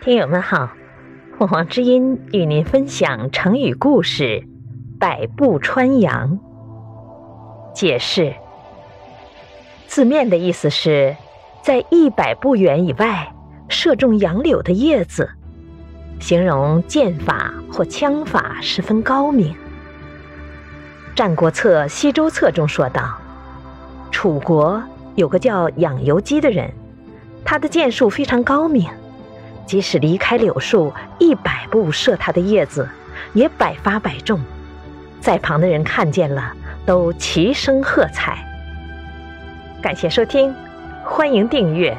听友们好，凤凰之音与您分享成语故事“百步穿杨”。解释：字面的意思是，在一百步远以外射中杨柳的叶子，形容剑法或枪法十分高明。《战国策·西周策》中说道：“楚国有个叫养由基的人，他的剑术非常高明。”即使离开柳树一百步射它的叶子，也百发百中。在旁的人看见了，都齐声喝彩。感谢收听，欢迎订阅。